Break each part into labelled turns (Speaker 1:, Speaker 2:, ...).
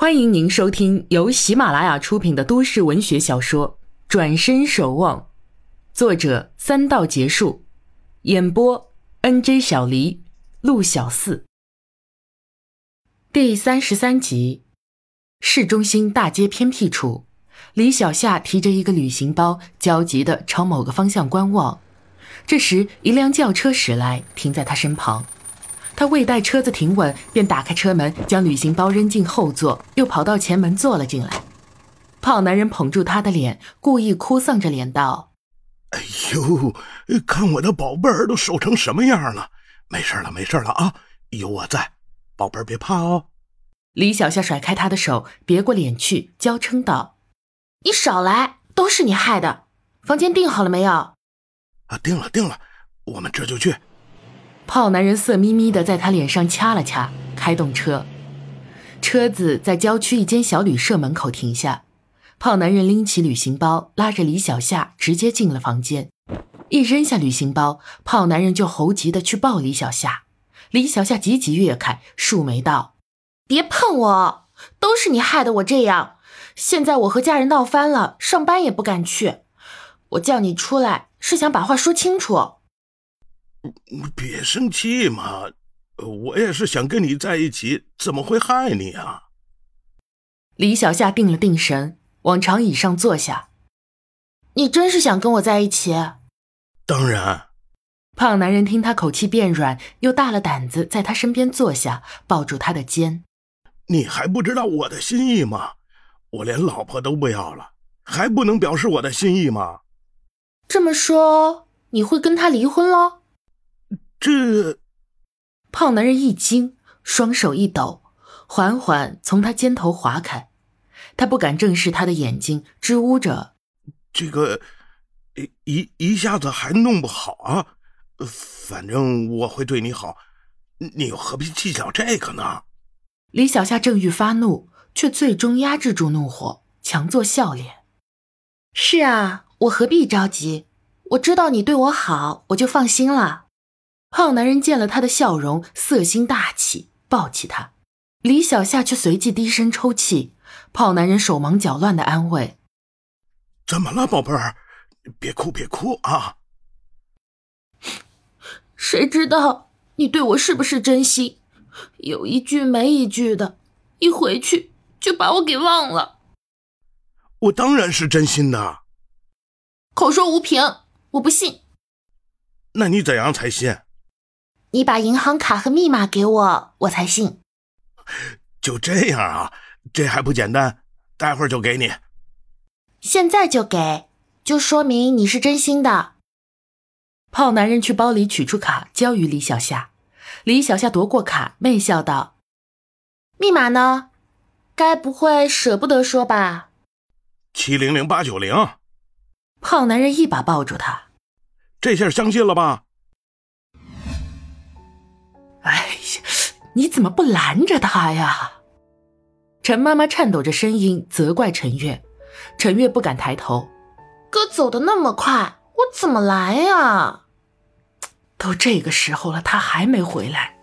Speaker 1: 欢迎您收听由喜马拉雅出品的都市文学小说《转身守望》，作者三道结束，演播 N J 小黎、陆小四。第三十三集，市中心大街偏僻处，李小夏提着一个旅行包，焦急地朝某个方向观望。这时，一辆轿车驶来，停在他身旁。他未待车子停稳，便打开车门，将旅行包扔进后座，又跑到前门坐了进来。胖男人捧住他的脸，故意哭丧着脸道：“
Speaker 2: 哎呦，看我的宝贝儿都瘦成什么样了！没事了，没事了啊，有我在，宝贝儿别怕哦。”
Speaker 1: 李小夏甩开他的手，别过脸去，娇嗔道：“
Speaker 3: 你少来，都是你害的！房间订好了没有？”“
Speaker 2: 啊，订了，订了，我们这就去。”
Speaker 1: 胖男人色眯眯的在他脸上掐了掐，开动车。车子在郊区一间小旅社门口停下。胖男人拎起旅行包，拉着李小夏直接进了房间。一扔下旅行包，胖男人就猴急的去抱李小夏。李小夏急急跃开，竖眉道：“
Speaker 3: 别碰我，都是你害得我这样。现在我和家人闹翻了，上班也不敢去。我叫你出来，是想把话说清楚。”
Speaker 2: 别生气嘛，我也是想跟你在一起，怎么会害你啊？
Speaker 1: 李小夏定了定神，往长椅上坐下。
Speaker 3: 你真是想跟我在一起？
Speaker 2: 当然。
Speaker 1: 胖男人听他口气变软，又大了胆子，在他身边坐下，抱住他的肩。
Speaker 2: 你还不知道我的心意吗？我连老婆都不要了，还不能表示我的心意吗？
Speaker 3: 这么说，你会跟他离婚喽？
Speaker 2: 这，
Speaker 1: 胖男人一惊，双手一抖，缓缓从他肩头划开。他不敢正视他的眼睛，支吾着：“
Speaker 2: 这个，一一下子还弄不好啊。反正我会对你好，你又何必计较这个呢？”
Speaker 1: 李小夏正欲发怒，却最终压制住怒火，强作笑脸：“
Speaker 3: 是啊，我何必着急？我知道你对我好，我就放心了。”
Speaker 1: 胖男人见了他的笑容，色心大起，抱起他。李小夏却随即低声抽泣。胖男人手忙脚乱的安慰：“
Speaker 2: 怎么了，宝贝儿？别哭，别哭啊！
Speaker 3: 谁知道你对我是不是真心？有一句没一句的，一回去就把我给忘了。
Speaker 2: 我当然是真心的，
Speaker 3: 口说无凭，我不信。
Speaker 2: 那你怎样才信？”
Speaker 3: 你把银行卡和密码给我，我才信。
Speaker 2: 就这样啊？这还不简单？待会儿就给你。
Speaker 3: 现在就给，就说明你是真心的。
Speaker 1: 胖男人去包里取出卡，交于李小夏。李小夏夺过卡，媚笑道：“
Speaker 3: 密码呢？该不会舍不得说吧？”
Speaker 2: 七零零八九零。
Speaker 1: 胖男人一把抱住他，
Speaker 2: 这下相信了吧？
Speaker 1: 哎呀，你怎么不拦着他呀？陈妈妈颤抖着声音责怪陈月，陈月不敢抬头。
Speaker 3: 哥走的那么快，我怎么来呀？
Speaker 1: 都这个时候了，他还没回来，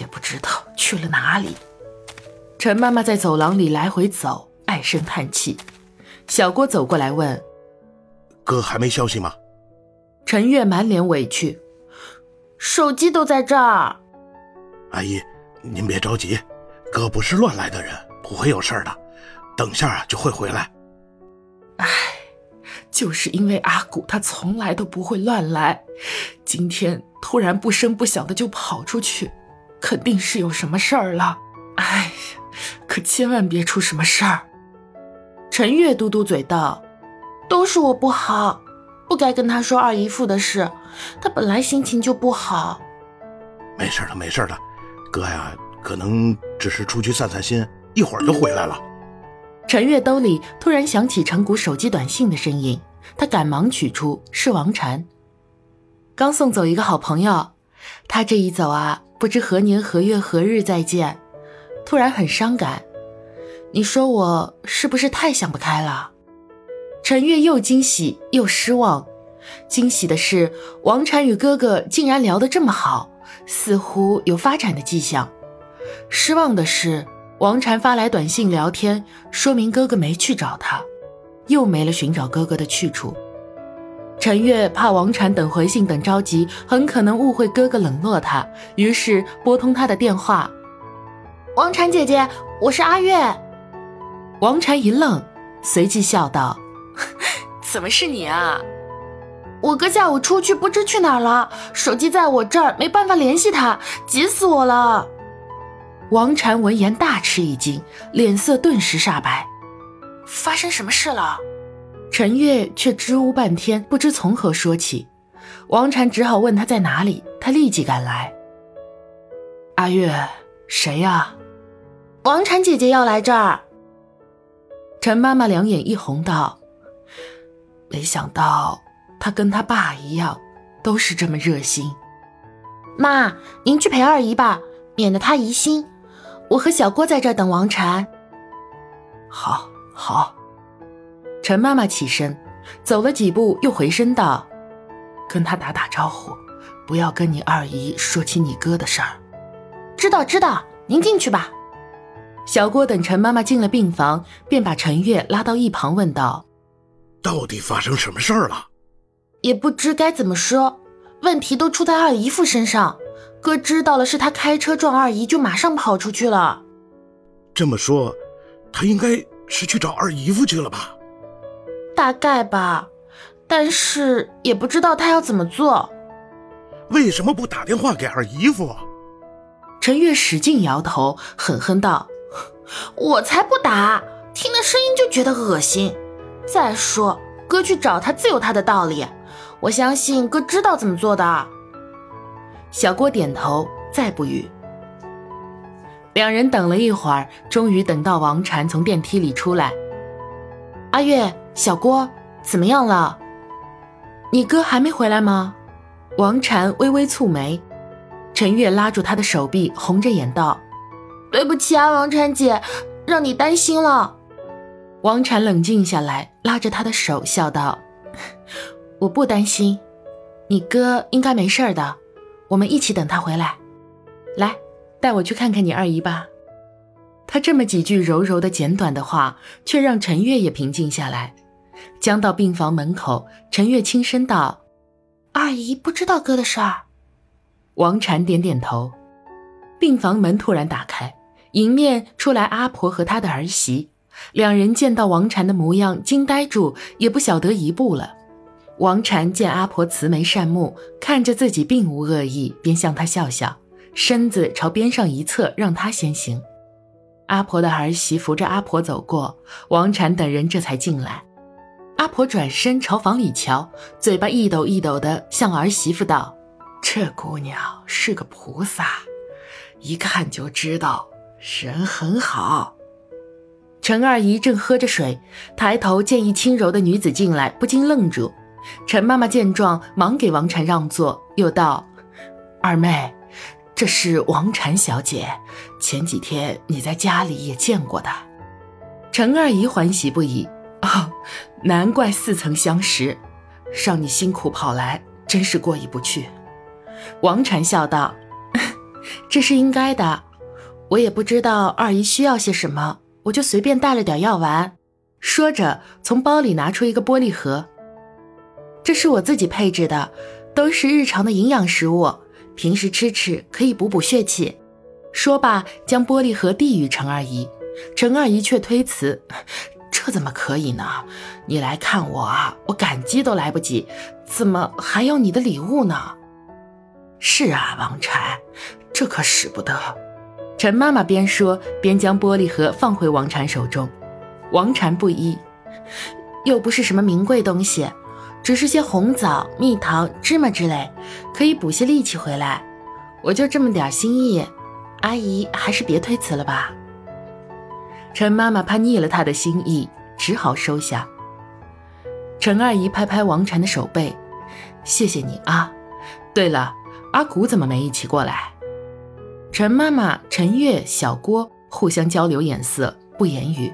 Speaker 1: 也不知道去了哪里。陈妈妈在走廊里来回走，唉声叹气。小郭走过来问：“
Speaker 2: 哥还没消息吗？”
Speaker 1: 陈月满脸委屈：“
Speaker 3: 手机都在这儿。”
Speaker 2: 阿姨，您别着急，哥不是乱来的人，不会有事的，等下啊就会回来。
Speaker 1: 唉，就是因为阿古他从来都不会乱来，今天突然不声不响的就跑出去，肯定是有什么事儿了。哎呀，可千万别出什么事儿。陈月嘟嘟嘴道：“
Speaker 3: 都是我不好，不该跟他说二姨夫的事，他本来心情就不好。”
Speaker 2: 没事的，没事的。哥呀，可能只是出去散散心，一会儿就回来了。
Speaker 1: 陈月兜里突然响起陈谷手机短信的声音，他赶忙取出，是王禅。刚送走一个好朋友，他这一走啊，不知何年何月何日再见，突然很伤感。你说我是不是太想不开了？陈月又惊喜又失望。惊喜的是，王禅与哥哥竟然聊得这么好。似乎有发展的迹象。失望的是，王禅发来短信聊天，说明哥哥没去找他，又没了寻找哥哥的去处。陈月怕王禅等回信等着急，很可能误会哥哥冷落他，于是拨通他的电话：“
Speaker 3: 王禅姐姐，我是阿月。”
Speaker 1: 王禅一愣，随即笑道：“ 怎么是你啊？”
Speaker 3: 我哥下午出去，不知去哪儿了，手机在我这儿，没办法联系他，急死我了。
Speaker 1: 王禅闻言大吃一惊，脸色顿时煞白。
Speaker 3: 发生什么事了？
Speaker 1: 陈月却支吾半天，不知从何说起。王禅只好问他在哪里，他立即赶来。阿月，谁呀？
Speaker 3: 王禅姐姐要来这儿。
Speaker 1: 陈妈妈两眼一红，道：“没想到。”他跟他爸一样，都是这么热心。
Speaker 3: 妈，您去陪二姨吧，免得她疑心。我和小郭在这等王禅。
Speaker 1: 好，好。陈妈妈起身，走了几步，又回身道：“跟他打打招呼，不要跟你二姨说起你哥的事儿。”
Speaker 3: 知道，知道。您进去吧。
Speaker 1: 小郭等陈妈妈进了病房，便把陈月拉到一旁，问道：“
Speaker 2: 到底发生什么事儿了？”
Speaker 3: 也不知该怎么说，问题都出在二姨夫身上。哥知道了是他开车撞二姨，就马上跑出去了。
Speaker 2: 这么说，他应该是去找二姨夫去了吧？
Speaker 3: 大概吧，但是也不知道他要怎么做。
Speaker 2: 为什么不打电话给二姨夫？
Speaker 1: 陈月使劲摇头，狠狠道：“
Speaker 3: 我才不打！听那声音就觉得恶心。再说，哥去找他自有他的道理。”我相信哥知道怎么做的。
Speaker 1: 小郭点头，再不语。两人等了一会儿，终于等到王禅从电梯里出来。
Speaker 3: 阿月，小郭，怎么样了？
Speaker 1: 你哥还没回来吗？王禅微微蹙眉。陈月拉住他的手臂，红着眼道：“
Speaker 3: 对不起啊，王禅姐，让你担心了。”
Speaker 1: 王禅冷静下来，拉着他的手，笑道。我不担心，你哥应该没事的。我们一起等他回来。来，带我去看看你二姨吧。他这么几句柔柔的、简短的话，却让陈月也平静下来。将到病房门口，陈月轻声道：“
Speaker 3: 二姨不知道哥的事儿。”
Speaker 1: 王禅点点头。病房门突然打开，迎面出来阿婆和她的儿媳。两人见到王禅的模样，惊呆住，也不晓得一步了。王禅见阿婆慈眉善目，看着自己并无恶意，便向她笑笑，身子朝边上一侧，让她先行。阿婆的儿媳扶着阿婆走过，王禅等人这才进来。阿婆转身朝房里瞧，嘴巴一抖一抖的向儿媳妇道：“这姑娘是个菩萨，一看就知道人很好。”陈二姨正喝着水，抬头见一轻柔的女子进来，不禁愣住。陈妈妈见状，忙给王禅让座，又道：“二妹，这是王禅小姐，前几天你在家里也见过的。”陈二姨欢喜不已：“哦，难怪似曾相识，让你辛苦跑来，真是过意不去。”王禅笑道：“ 这是应该的，我也不知道二姨需要些什么，我就随便带了点药丸。”说着，从包里拿出一个玻璃盒。这是我自己配置的，都是日常的营养食物，平时吃吃可以补补血气。说罢，将玻璃盒递与陈二姨，陈二姨却推辞：“这怎么可以呢？你来看我啊，我感激都来不及，怎么还要你的礼物呢？”是啊，王禅，这可使不得。陈妈妈边说边将玻璃盒放回王禅手中，王禅不依，又不是什么名贵东西。只是些红枣、蜜糖、芝麻之类，可以补些力气回来。我就这么点心意，阿姨还是别推辞了吧。陈妈妈怕腻了她的心意，只好收下。陈二姨拍拍王禅的手背，谢谢你啊。对了，阿古怎么没一起过来？陈妈妈、陈月、小郭互相交流眼色，不言语。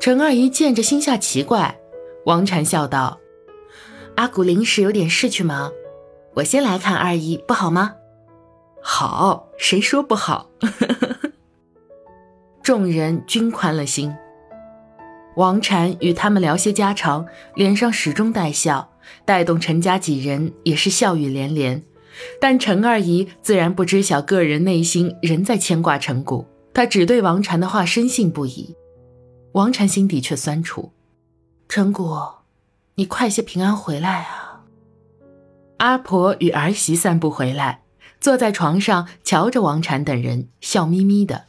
Speaker 1: 陈二姨见着心下奇怪，王禅笑道。阿古临时有点事去忙，我先来看二姨，不好吗？好，谁说不好？众人均宽了心。王禅与他们聊些家常，脸上始终带笑，带动陈家几人也是笑语连连。但陈二姨自然不知晓个人内心仍在牵挂陈谷，她只对王禅的话深信不疑。王禅心底却酸楚：“
Speaker 3: 陈谷，你快些平安回来啊！”
Speaker 1: 阿婆与儿媳散步回来，坐在床上瞧着王禅等人，笑眯眯的。